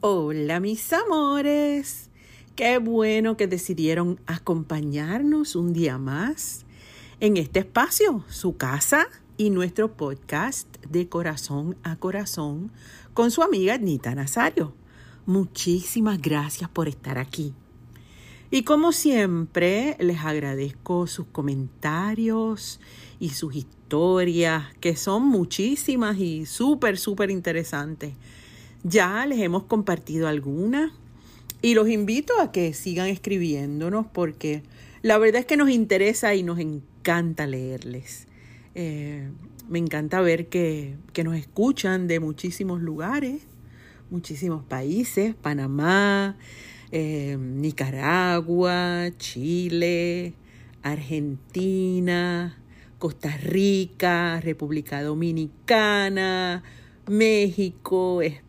Hola mis amores, qué bueno que decidieron acompañarnos un día más en este espacio, su casa y nuestro podcast de corazón a corazón con su amiga Nita Nazario. Muchísimas gracias por estar aquí. Y como siempre, les agradezco sus comentarios y sus historias, que son muchísimas y súper, súper interesantes. Ya les hemos compartido algunas y los invito a que sigan escribiéndonos porque la verdad es que nos interesa y nos encanta leerles. Eh, me encanta ver que, que nos escuchan de muchísimos lugares, muchísimos países, Panamá, eh, Nicaragua, Chile, Argentina, Costa Rica, República Dominicana, México, España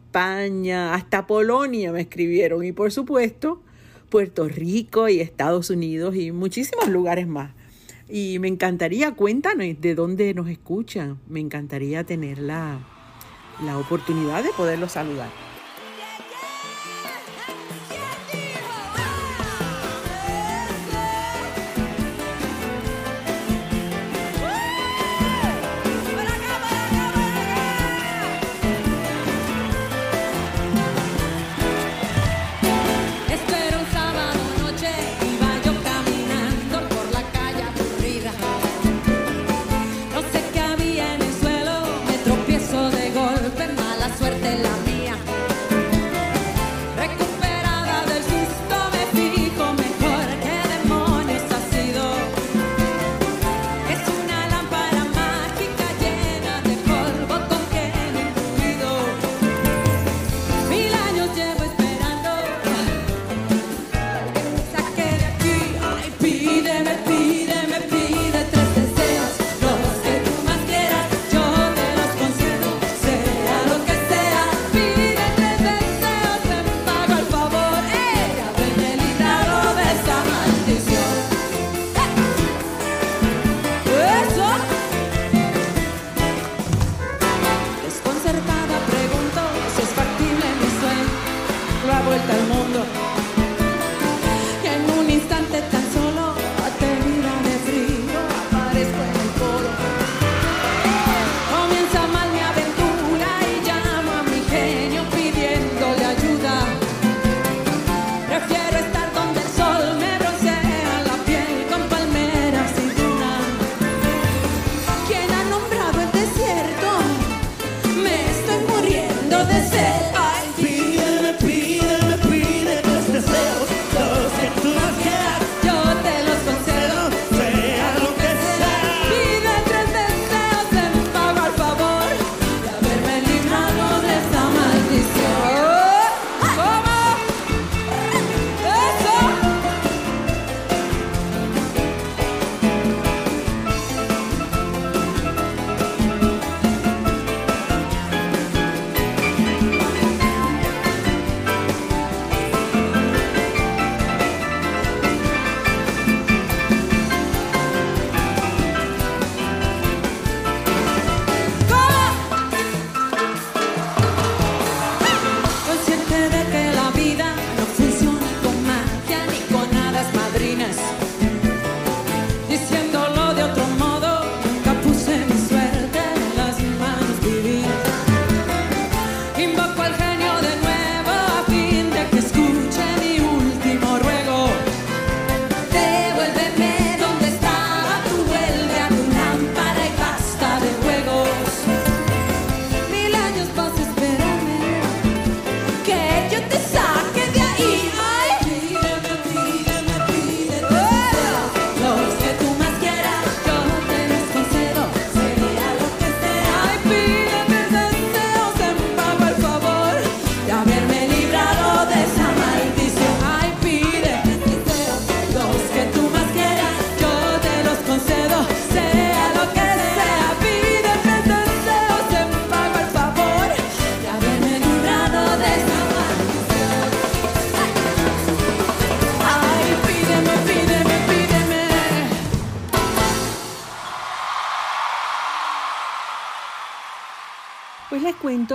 hasta Polonia me escribieron y por supuesto Puerto Rico y Estados Unidos y muchísimos lugares más. Y me encantaría, cuéntanos de dónde nos escuchan. Me encantaría tener la, la oportunidad de poderlos saludar.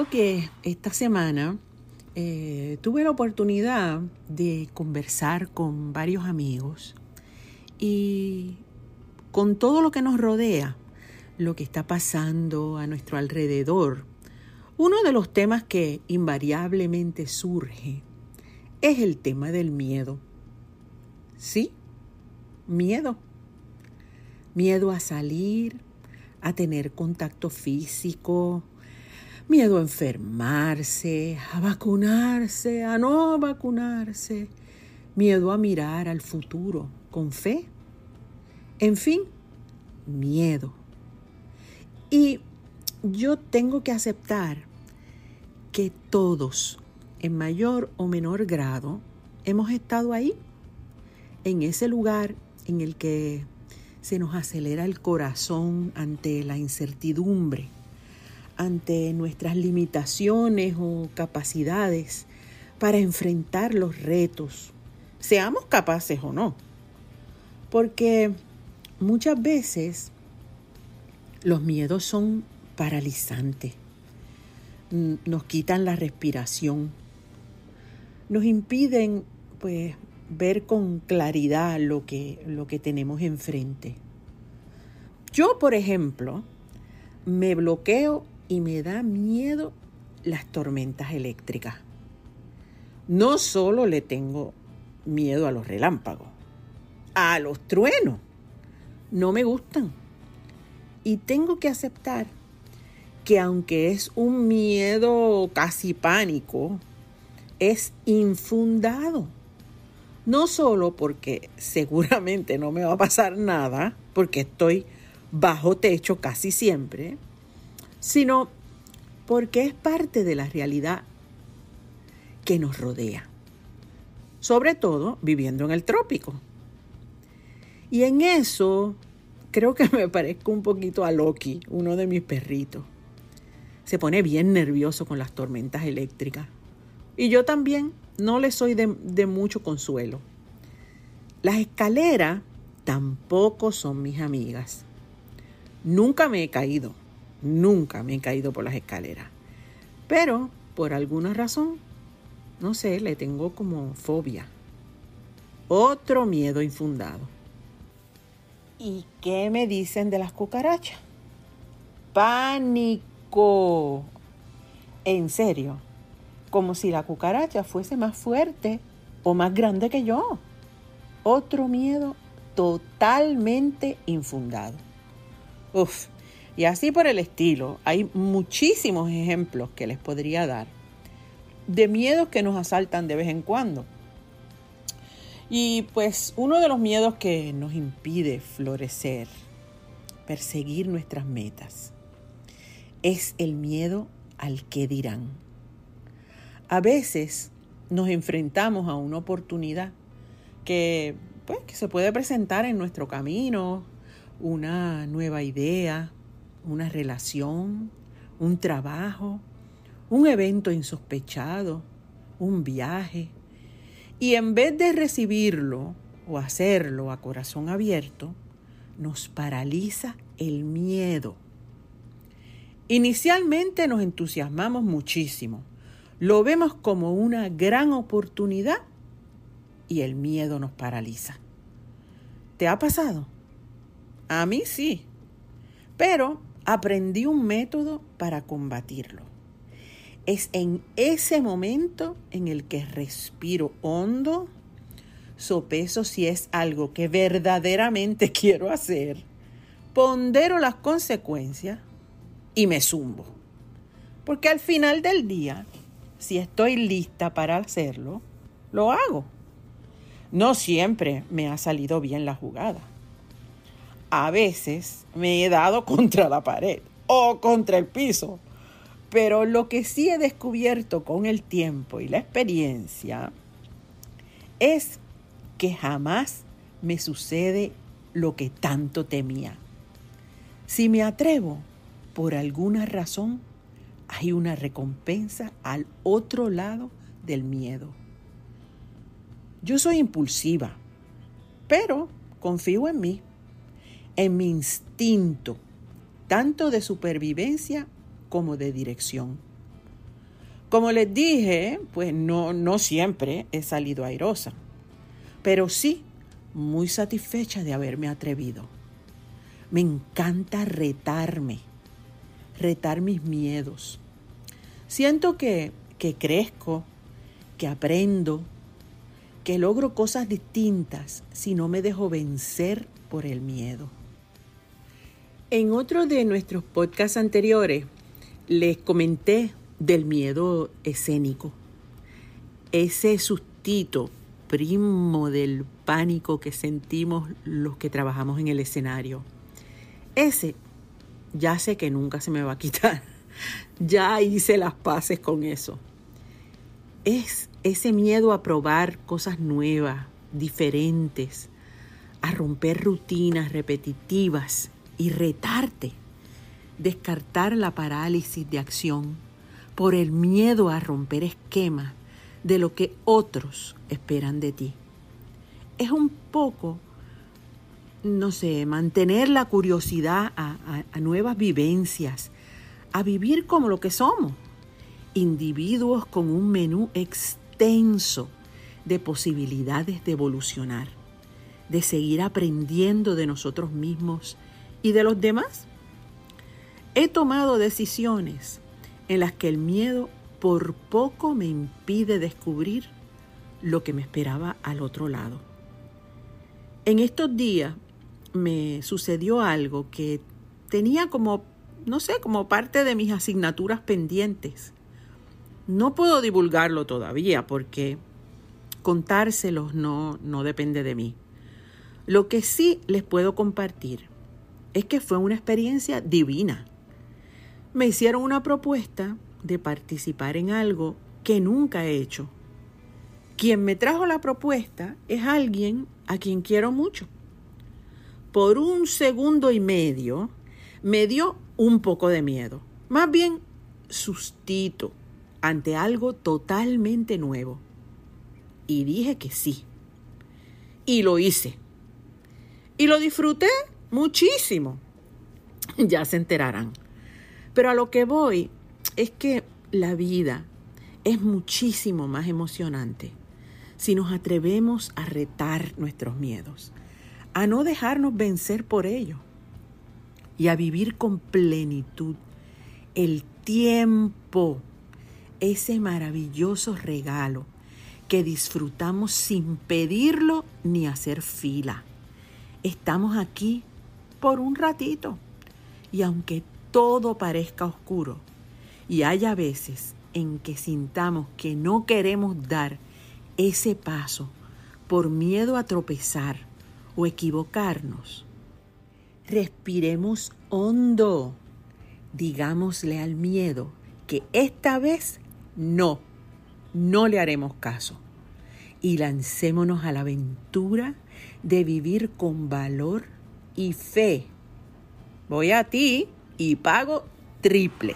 Que esta semana eh, tuve la oportunidad de conversar con varios amigos y con todo lo que nos rodea, lo que está pasando a nuestro alrededor, uno de los temas que invariablemente surge es el tema del miedo. ¿Sí? Miedo. Miedo a salir, a tener contacto físico, miedo a enfermarse, a vacunarse, a no vacunarse, miedo a mirar al futuro con fe. En fin, miedo. Y yo tengo que aceptar que todos, en mayor o menor grado, hemos estado ahí, en ese lugar en el que se nos acelera el corazón ante la incertidumbre ante nuestras limitaciones o capacidades para enfrentar los retos, seamos capaces o no. Porque muchas veces los miedos son paralizantes, nos quitan la respiración, nos impiden pues ver con claridad lo que, lo que tenemos enfrente. Yo, por ejemplo, me bloqueo y me da miedo las tormentas eléctricas. No solo le tengo miedo a los relámpagos, a los truenos. No me gustan. Y tengo que aceptar que aunque es un miedo casi pánico, es infundado. No solo porque seguramente no me va a pasar nada, porque estoy bajo techo casi siempre, sino porque es parte de la realidad que nos rodea, sobre todo viviendo en el trópico. Y en eso creo que me parezco un poquito a Loki, uno de mis perritos. Se pone bien nervioso con las tormentas eléctricas. Y yo también no le soy de, mucho consuelo. Las escaleras tampoco son mis amigas. Nunca me he caído Nunca me he caído por las escaleras. Pero, por alguna razón, no sé, le tengo como fobia. Otro miedo infundado. ¿Y qué me dicen de las cucarachas? Pánico. En serio, como si la cucaracha fuese más fuerte o más grande que yo. Otro miedo totalmente infundado. Uf, y así por el estilo, hay muchísimos ejemplos que les podría dar de miedos que nos asaltan de vez en cuando. Y pues uno de los miedos que nos impide florecer, perseguir nuestras metas, es el miedo al que dirán. A veces nos enfrentamos a una oportunidad que, pues, que se puede presentar en nuestro camino, una nueva idea, una relación, un trabajo, un evento insospechado, un viaje. Y en vez de recibirlo o hacerlo a corazón abierto, nos paraliza el miedo. Inicialmente nos entusiasmamos muchísimo, lo vemos como una gran oportunidad y el miedo nos paraliza. ¿Te ha pasado? A mí sí, pero aprendí un método para combatirlo. Es en ese momento en el que respiro hondo, sopeso si es algo que verdaderamente quiero hacer, pondero las consecuencias y me zumbo. Porque al final del día, si estoy lista para hacerlo, lo hago. No siempre me ha salido bien la jugada a veces me he dado contra la pared o contra el piso. Pero lo que sí he descubierto con el tiempo y la experiencia es que jamás me sucede lo que tanto temía. Si me atrevo, por alguna razón, hay una recompensa al otro lado del miedo. Yo soy impulsiva, pero confío en mí en mi instinto, tanto de supervivencia como de dirección. Como les dije, pues no, no siempre he salido airosa, pero sí muy satisfecha de haberme atrevido. Me encanta retarme, retar mis miedos. Siento que, que crezco, que aprendo, que logro cosas distintas si no me dejo vencer por el miedo. En otro de nuestros podcasts anteriores les comenté del miedo escénico, ese sustito primo del pánico que sentimos los que trabajamos en el escenario. Ese ya sé que nunca se me va a quitar. Ya hice las paces con eso. Es ese miedo a probar cosas nuevas, diferentes, a romper rutinas repetitivas y retarte, descartar la parálisis de acción por el miedo a romper esquemas de lo que otros esperan de ti. Es un poco, no sé, mantener la curiosidad a, a nuevas vivencias, a vivir como lo que somos, individuos con un menú extenso de posibilidades de evolucionar, de seguir aprendiendo de nosotros mismos y de los demás. He tomado decisiones en las que el miedo por poco me impide descubrir lo que me esperaba al otro lado. En estos días me sucedió algo que tenía como, no sé, como parte de mis asignaturas pendientes. No puedo divulgarlo todavía porque contárselos no, no depende de mí. Lo que sí les puedo compartir es que fue una experiencia divina. Me hicieron una propuesta de participar en algo que nunca he hecho. Quien me trajo la propuesta es alguien a quien quiero mucho. Por un segundo y medio me dio un poco de miedo, más bien sustito ante algo totalmente nuevo. Y dije que sí. Y lo hice. Y lo disfruté muchísimo. Ya se enterarán. Pero a lo que voy es que la vida es muchísimo más emocionante si nos atrevemos a retar nuestros miedos, a no dejarnos vencer por ello y a vivir con plenitud el tiempo, ese maravilloso regalo que disfrutamos sin pedirlo ni hacer fila. Estamos aquí por un ratito. Y aunque todo parezca oscuro y haya veces en que sintamos que no queremos dar ese paso por miedo a tropezar o equivocarnos, respiremos hondo. Digámosle al miedo que esta vez no, no le haremos caso. Y lancémonos a la aventura de vivir con valor y fe. Voy a ti y pago triple.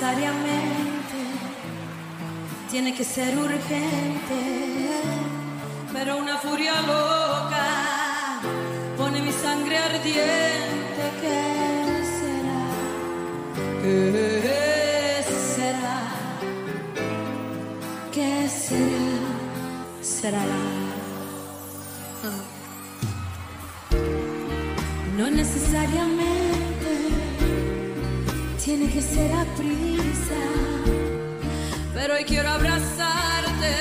Necesariamente tiene que ser urgente, pero una furia loca pone mi sangre ardiente. ¿Qué será? ¿Qué será? ¿Qué será? Será No necesariamente tiene que ser a pero hoy quiero abrazarte,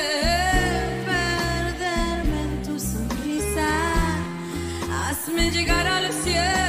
perderme en tu sonrisa, hazme llegar al cielo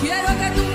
Quiero que tú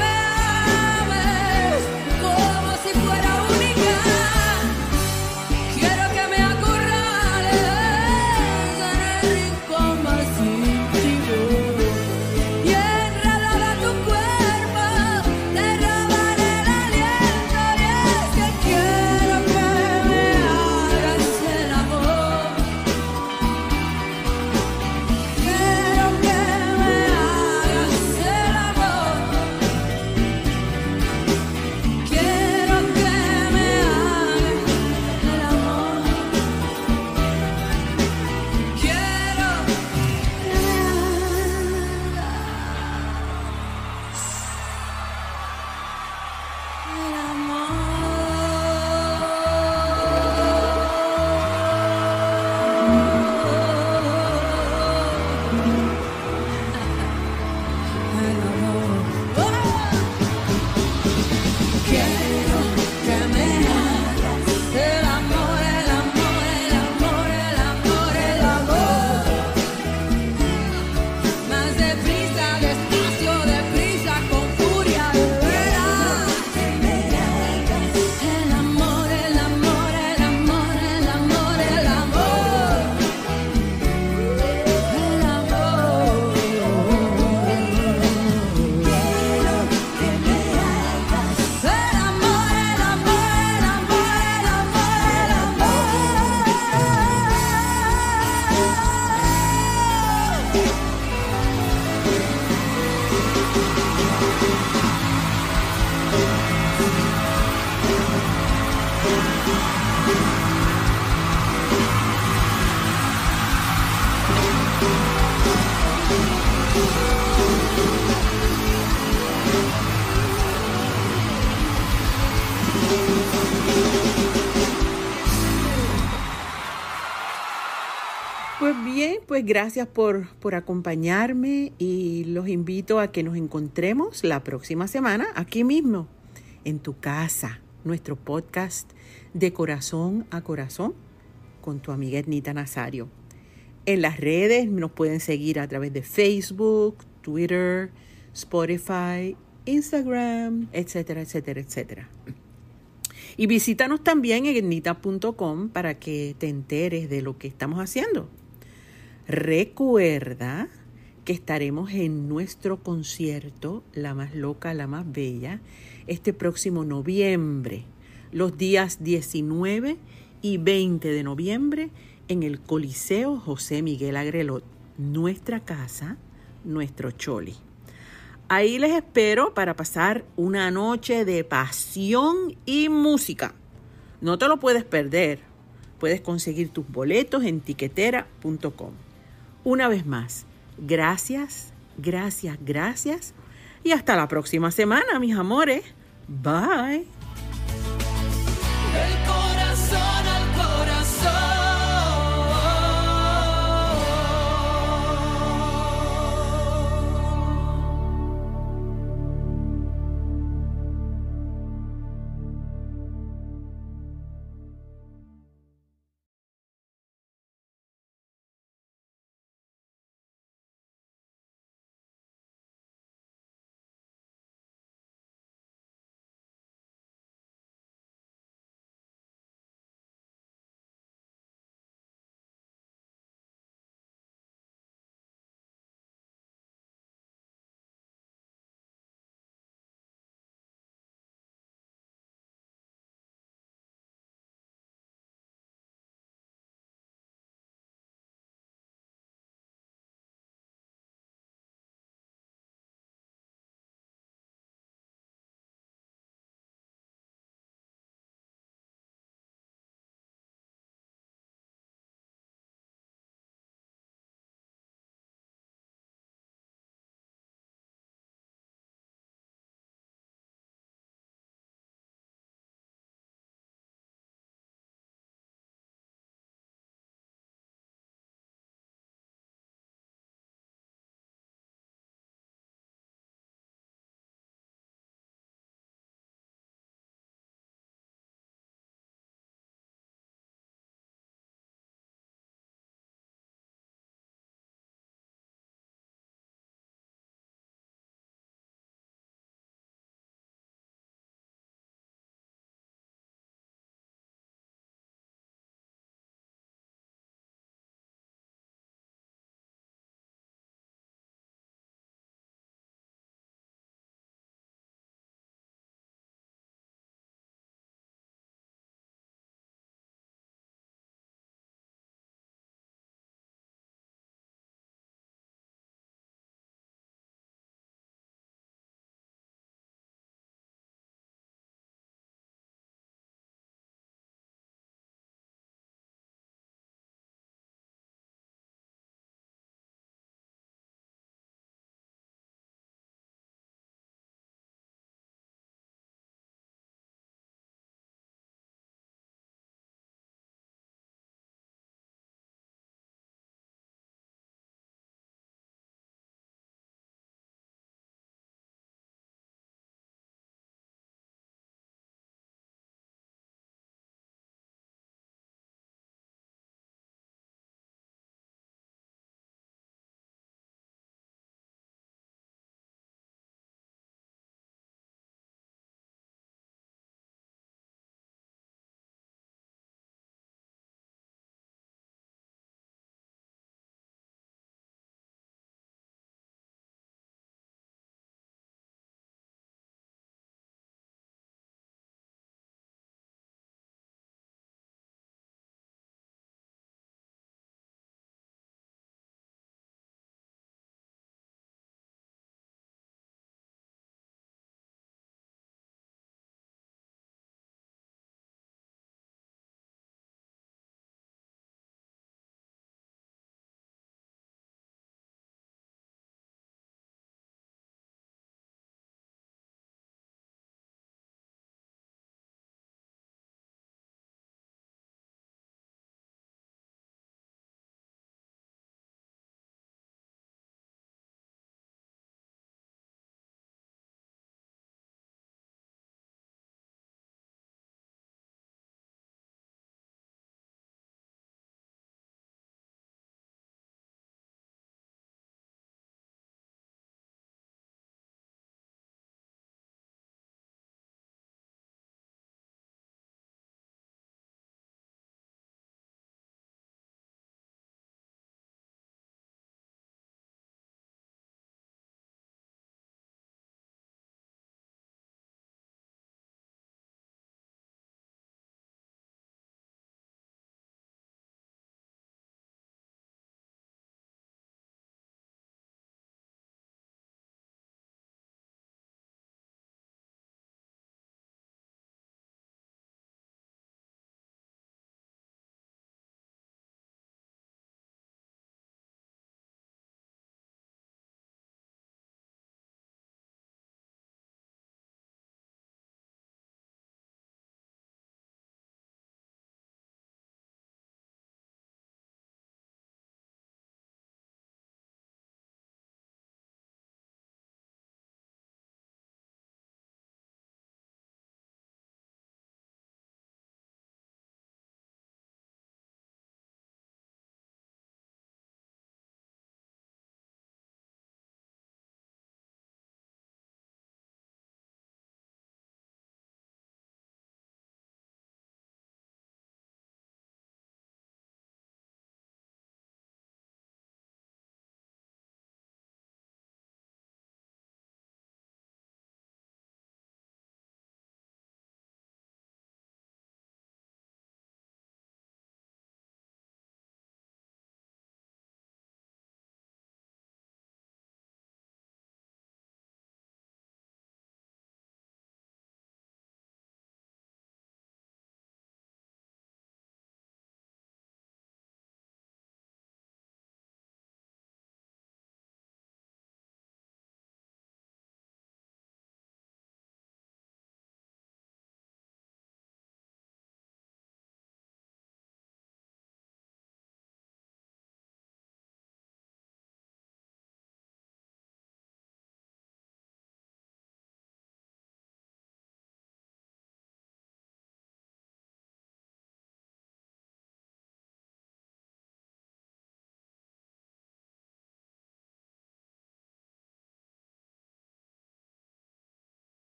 Pues bien, pues gracias por, por acompañarme y los invito a que nos encontremos la próxima semana aquí mismo, en tu casa, nuestro podcast de corazón a corazón con tu amiga Ernita Nazario. En las redes nos pueden seguir a través de Facebook, Twitter, Spotify, Instagram, etcétera, etcétera, etcétera. Y visítanos también en ernita.com para que te enteres de lo que estamos haciendo. Recuerda que estaremos en nuestro concierto La más loca, la más bella, este próximo noviembre, los días 19 y 20 de noviembre en el Coliseo José Miguel Agrelot, nuestra casa, nuestro choli. Ahí les espero para pasar una noche de pasión y música. No te lo puedes perder, Puedes conseguir tus boletos en tiquetera.com. Una vez más, gracias, gracias, gracias. Y hasta la próxima semana, mis amores. Bye.